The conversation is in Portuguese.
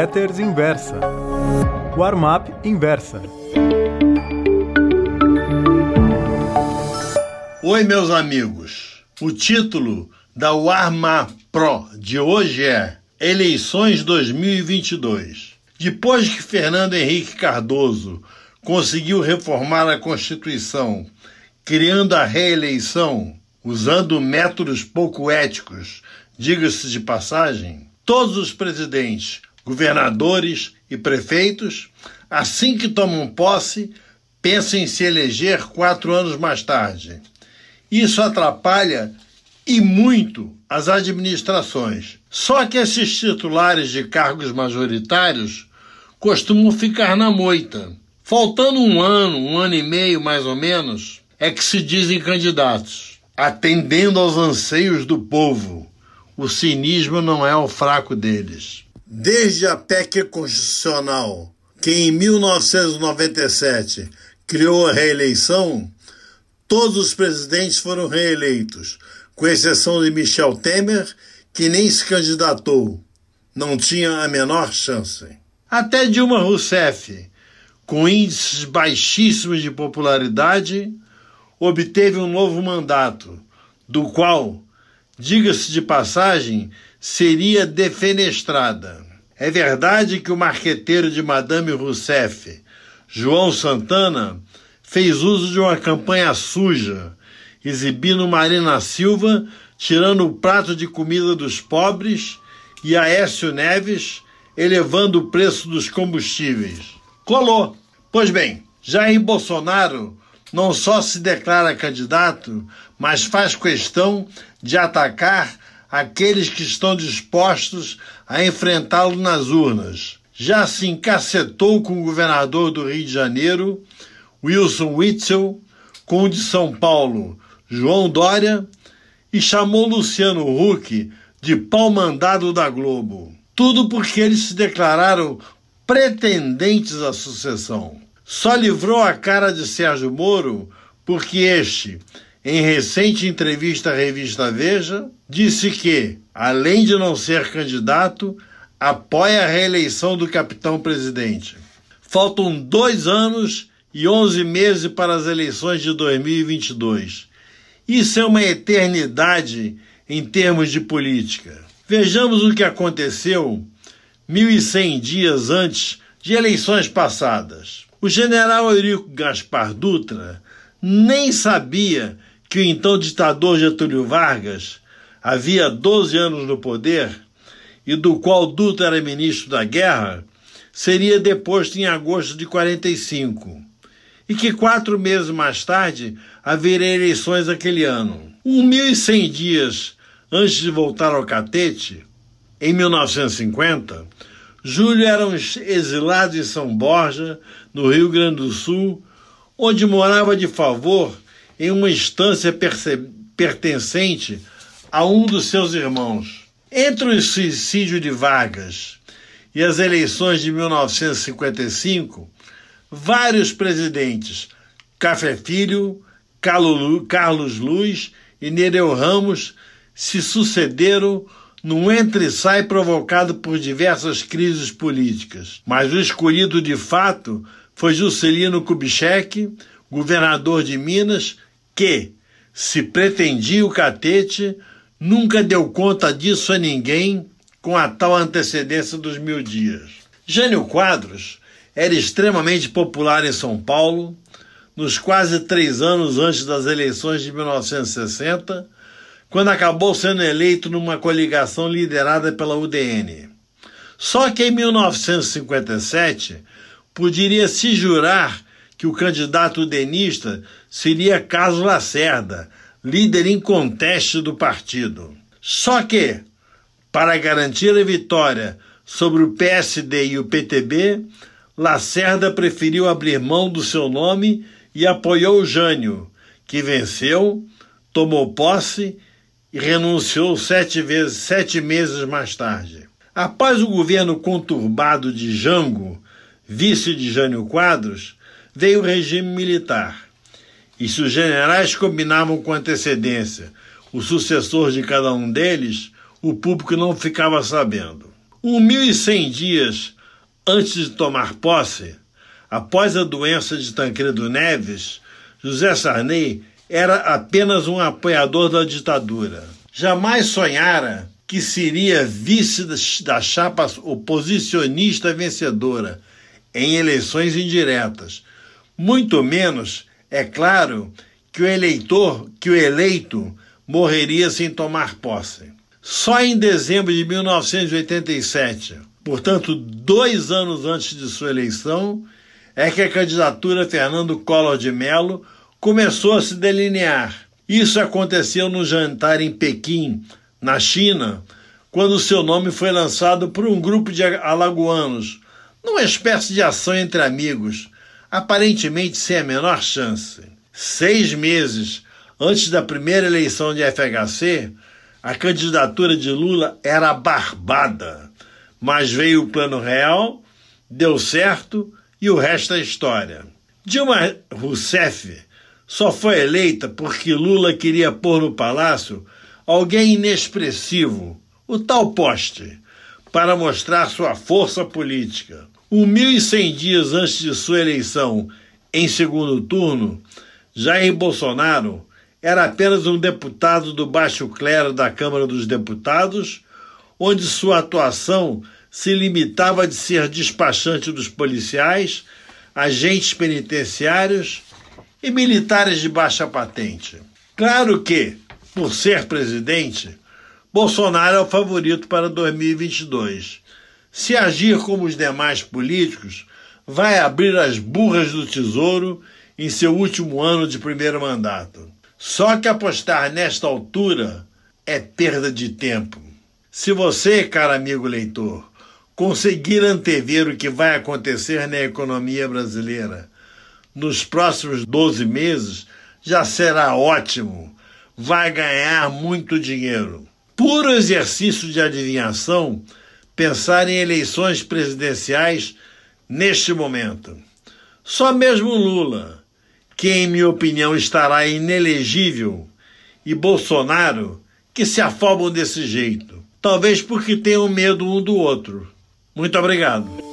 Letters Inversa. Warm-up Inversa. Oi, meus amigos. O título da Warm-up Pro de hoje é Eleições 2022. Depois que Fernando Henrique Cardoso conseguiu reformar a Constituição, criando a reeleição, usando métodos pouco éticos, diga-se de passagem, todos os presidentes, governadores e prefeitos, assim que tomam posse, pensam em se eleger quatro anos mais tarde. Isso atrapalha e muito as administrações. Só que esses titulares de cargos majoritários costumam ficar na moita. Faltando um ano, um ano e meio mais ou menos, é que se dizem candidatos, atendendo aos anseios do povo o cinismo não é o fraco deles. Desde a PEC constitucional, que em 1997 criou a reeleição, todos os presidentes foram reeleitos, com exceção de Michel Temer, que nem se candidatou, não tinha a menor chance. Até Dilma Rousseff, com índices baixíssimos de popularidade, obteve um novo mandato, do qual diga-se de passagem, seria defenestrada. É verdade que o marqueteiro de Madame Rousseff, João Santana, fez uso de uma campanha suja, exibindo Marina Silva tirando o prato de comida dos pobres e Aécio Neves elevando o preço dos combustíveis. Colou. Pois bem, Jair Bolsonaro não só se declara candidato, mas faz questão de atacar aqueles que estão dispostos a enfrentá-lo nas urnas. Já se encacetou com o governador do Rio de Janeiro, Wilson Witzel, com o de São Paulo, João Dória, e chamou Luciano Huck de pau mandado da Globo. Tudo porque eles se declararam pretendentes à sucessão. Só livrou a cara de Sérgio Moro porque este, em recente entrevista à revista Veja, disse que, além de não ser candidato, apoia a reeleição do capitão presidente. Faltam dois anos e onze meses para as eleições de 2022. Isso é uma eternidade em termos de política. Vejamos o que aconteceu 1.100 dias antes de eleições passadas. O general Eurico Gaspar Dutra nem sabia que o então ditador Getúlio Vargas havia 12 anos no poder e do qual Dutra era ministro da Guerra, seria deposto em agosto de 45 e que quatro meses mais tarde haveria eleições aquele ano. Um mil e cem dias antes de voltar ao catete, em 1950, Júlio era um exilado em São Borja, no Rio Grande do Sul, onde morava de favor em uma estância pertencente a um dos seus irmãos. Entre o suicídio de Vargas e as eleições de 1955, vários presidentes, Café Filho, Carlos Luz e Nereu Ramos, se sucederam num entre-sai provocado por diversas crises políticas. Mas o escolhido de fato foi Juscelino Kubitschek, governador de Minas, que, se pretendia o catete, nunca deu conta disso a ninguém com a tal antecedência dos mil dias. Jânio Quadros era extremamente popular em São Paulo, nos quase três anos antes das eleições de 1960, quando acabou sendo eleito numa coligação liderada pela UDN. Só que em 1957 poderia se jurar que o candidato udenista seria Carlos Lacerda, líder inconteste do partido. Só que, para garantir a vitória sobre o PSD e o PTB, Lacerda preferiu abrir mão do seu nome e apoiou Jânio, que venceu, tomou posse e renunciou sete, vezes, sete meses mais tarde. Após o governo conturbado de Jango, vice de Jânio Quadros, veio o regime militar. E se os generais combinavam com antecedência o sucessor de cada um deles, o público não ficava sabendo. Um mil e cem dias antes de tomar posse, após a doença de Tancredo Neves, José Sarney era apenas um apoiador da ditadura. Jamais sonhara que seria vice da chapa oposicionista vencedora em eleições indiretas. Muito menos, é claro, que o eleitor, que o eleito morreria sem tomar posse. Só em dezembro de 1987, portanto, dois anos antes de sua eleição, é que a candidatura Fernando Collor de Mello começou a se delinear. Isso aconteceu no jantar em Pequim, na China, quando seu nome foi lançado por um grupo de alagoanos, numa espécie de ação entre amigos, aparentemente sem a menor chance. Seis meses antes da primeira eleição de FHC, a candidatura de Lula era barbada, mas veio o plano real, deu certo e o resto é história. Dilma Rousseff só foi eleita porque Lula queria pôr no palácio alguém inexpressivo, o tal poste, para mostrar sua força política. Um mil e cem dias antes de sua eleição, em segundo turno, Jair Bolsonaro era apenas um deputado do baixo clero da Câmara dos Deputados, onde sua atuação se limitava a ser despachante dos policiais, agentes penitenciários e militares de baixa patente. Claro que, por ser presidente, Bolsonaro é o favorito para 2022. Se agir como os demais políticos, vai abrir as burras do tesouro em seu último ano de primeiro mandato. Só que apostar nesta altura é perda de tempo. Se você, caro amigo leitor, conseguir antever o que vai acontecer na economia brasileira nos próximos 12 meses, já será ótimo. Vai ganhar muito dinheiro. Puro exercício de adivinhação pensar em eleições presidenciais neste momento. Só mesmo Lula, que em minha opinião estará inelegível, e Bolsonaro, que se afobam desse jeito. Talvez porque tenham medo um do outro. Muito obrigado.